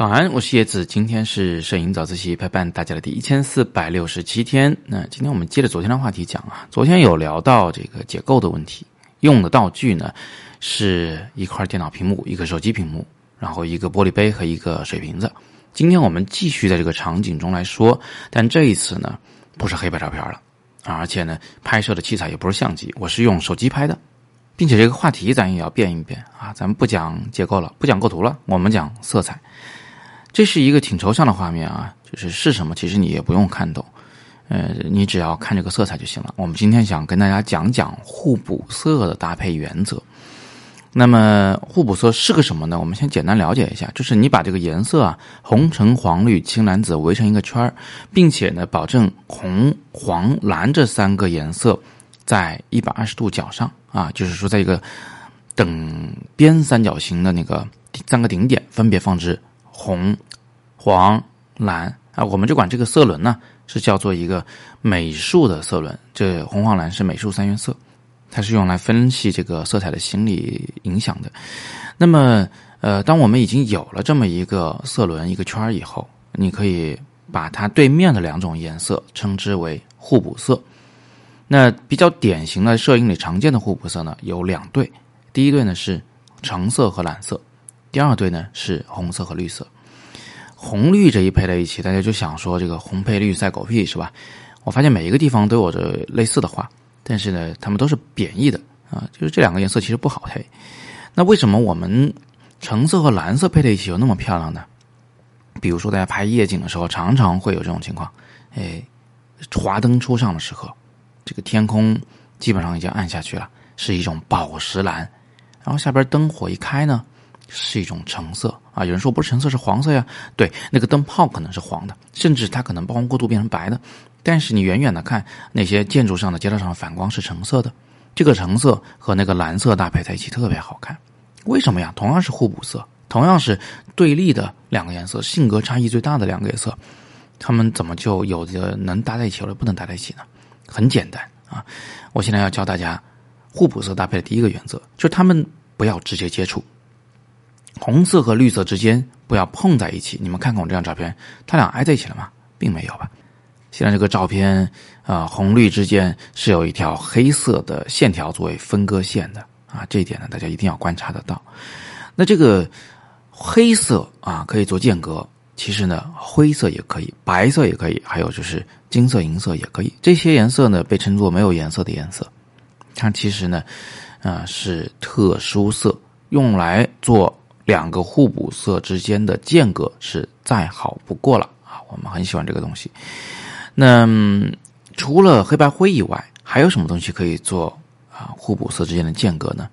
早安，我是叶子。今天是摄影早自习陪伴大家的第一千四百六十七天。那今天我们接着昨天的话题讲啊，昨天有聊到这个解构的问题，用的道具呢是一块电脑屏幕、一个手机屏幕，然后一个玻璃杯和一个水瓶子。今天我们继续在这个场景中来说，但这一次呢不是黑白照片了啊，而且呢拍摄的器材也不是相机，我是用手机拍的，并且这个话题咱也要变一变啊，咱们不讲结构了，不讲构图了，我们讲色彩。这是一个挺抽象的画面啊，就是是什么，其实你也不用看懂，呃，你只要看这个色彩就行了。我们今天想跟大家讲讲互补色的搭配原则。那么互补色是个什么呢？我们先简单了解一下，就是你把这个颜色啊，红橙黄绿青蓝紫围成一个圈儿，并且呢，保证红黄蓝这三个颜色在一百二十度角上啊，就是说在一个等边三角形的那个三个顶点分别放置。红、黄、蓝啊，我们就管这个色轮呢是叫做一个美术的色轮。这红、黄、蓝是美术三原色，它是用来分析这个色彩的心理影响的。那么，呃，当我们已经有了这么一个色轮一个圈儿以后，你可以把它对面的两种颜色称之为互补色。那比较典型的摄影里常见的互补色呢有两对，第一对呢是橙色和蓝色。第二对呢是红色和绿色，红绿这一配在一起，大家就想说这个红配绿赛狗屁是吧？我发现每一个地方都有着类似的话，但是呢，他们都是贬义的啊，就是这两个颜色其实不好配。那为什么我们橙色和蓝色配在一起又那么漂亮呢？比如说大家拍夜景的时候，常常会有这种情况，哎，华灯初上的时候，这个天空基本上已经暗下去了，是一种宝石蓝，然后下边灯火一开呢。是一种橙色啊，有人说不是橙色是黄色呀？对，那个灯泡可能是黄的，甚至它可能曝光过度变成白的。但是你远远的看那些建筑上的街道上的反光是橙色的，这个橙色和那个蓝色搭配在一起特别好看。为什么呀？同样是互补色，同样是对立的两个颜色，性格差异最大的两个颜色，他们怎么就有的能搭在一起，有的不能搭在一起呢？很简单啊，我现在要教大家互补色搭配的第一个原则，就是他们不要直接接触。红色和绿色之间不要碰在一起。你们看看我这张照片，它俩挨在一起了吗？并没有吧。现在这个照片啊，红绿之间是有一条黑色的线条作为分割线的啊。这一点呢，大家一定要观察得到。那这个黑色啊，可以做间隔。其实呢，灰色也可以，白色也可以，还有就是金色、银色也可以。这些颜色呢，被称作没有颜色的颜色。它其实呢，啊，是特殊色，用来做。两个互补色之间的间隔是再好不过了啊！我们很喜欢这个东西。那除了黑白灰以外，还有什么东西可以做啊互补色之间的间隔呢？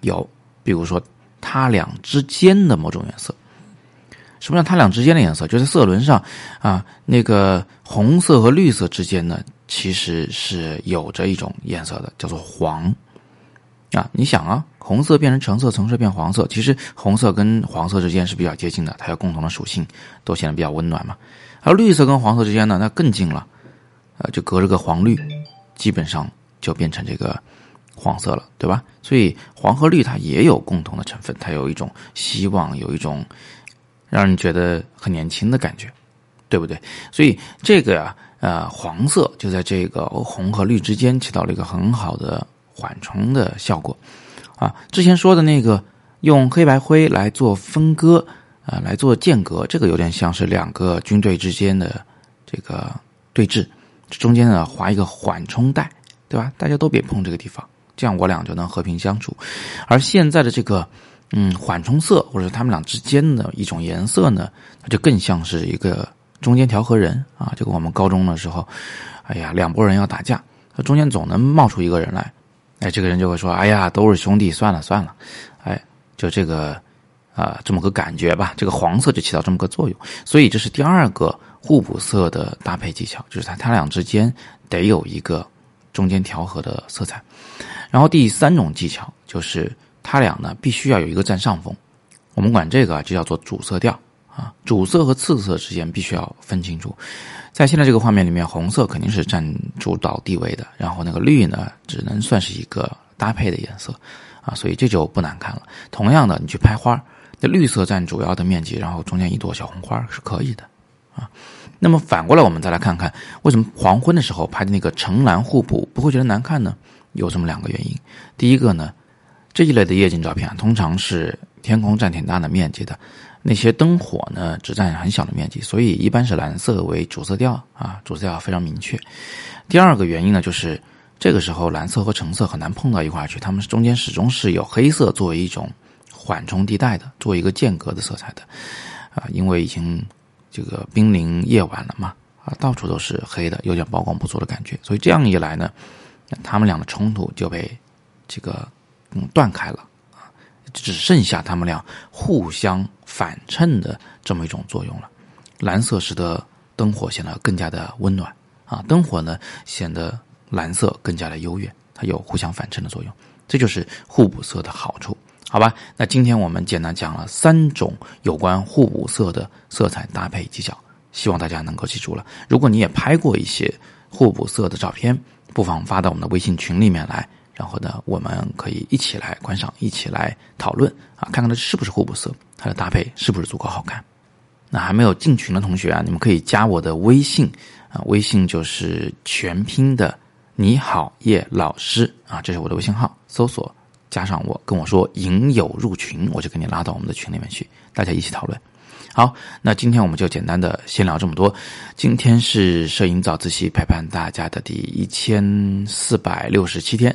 有，比如说它俩之间的某种颜色。什么叫它俩之间的颜色？就在色轮上啊，那个红色和绿色之间呢，其实是有着一种颜色的，叫做黄啊。你想啊。红色变成橙色，橙色变黄色。其实红色跟黄色之间是比较接近的，它有共同的属性，都显得比较温暖嘛。而绿色跟黄色之间呢，那更近了，呃，就隔着个黄绿，基本上就变成这个黄色了，对吧？所以黄和绿它也有共同的成分，它有一种希望，有一种让人觉得很年轻的感觉，对不对？所以这个呀，呃，黄色就在这个红和绿之间起到了一个很好的缓冲的效果。啊，之前说的那个用黑白灰来做分割，啊，来做间隔，这个有点像是两个军队之间的这个对峙，中间呢划一个缓冲带，对吧？大家都别碰这个地方，这样我俩就能和平相处。而现在的这个，嗯，缓冲色或者他们俩之间的一种颜色呢，它就更像是一个中间调和人啊。这个我们高中的时候，哎呀，两拨人要打架，那中间总能冒出一个人来。哎，这个人就会说：“哎呀，都是兄弟，算了算了。”哎，就这个啊，这么个感觉吧。这个黄色就起到这么个作用，所以这是第二个互补色的搭配技巧，就是它它俩之间得有一个中间调和的色彩。然后第三种技巧就是它俩呢必须要有一个占上风，我们管这个就叫做主色调啊，主色和次色之间必须要分清楚。在现在这个画面里面，红色肯定是占主导地位的，然后那个绿呢，只能算是一个搭配的颜色，啊，所以这就不难看了。同样的，你去拍花，那绿色占主要的面积，然后中间一朵小红花是可以的啊。那么反过来，我们再来看看为什么黄昏的时候拍的那个橙蓝互补不会觉得难看呢？有这么两个原因。第一个呢，这一类的夜景照片啊，通常是天空占挺大的面积的，那些灯火呢只占很小的面积，所以一般是蓝色为主色调啊，主色调非常明确。第二个原因呢，就是这个时候蓝色和橙色很难碰到一块去，它们中间始终是有黑色作为一种缓冲地带的，作为一个间隔的色彩的啊，因为已经。这个濒临夜晚了嘛，啊，到处都是黑的，有点曝光不足的感觉，所以这样一来呢，他们俩的冲突就被这个嗯断开了啊，只剩下他们俩互相反衬的这么一种作用了。蓝色使得灯火显得更加的温暖啊，灯火呢显得蓝色更加的优越，它有互相反衬的作用，这就是互补色的好处。好吧，那今天我们简单讲了三种有关互补色的色彩搭配技巧，希望大家能够记住了。如果你也拍过一些互补色的照片，不妨发到我们的微信群里面来，然后呢，我们可以一起来观赏，一起来讨论啊，看看它是不是互补色，它的搭配是不是足够好看。那还没有进群的同学啊，你们可以加我的微信啊，微信就是全拼的你好叶老师啊，这是我的微信号，搜索。加上我跟我说影友入群，我就给你拉到我们的群里面去，大家一起讨论。好，那今天我们就简单的先聊这么多。今天是摄影早自习陪伴大家的第一千四百六十七天，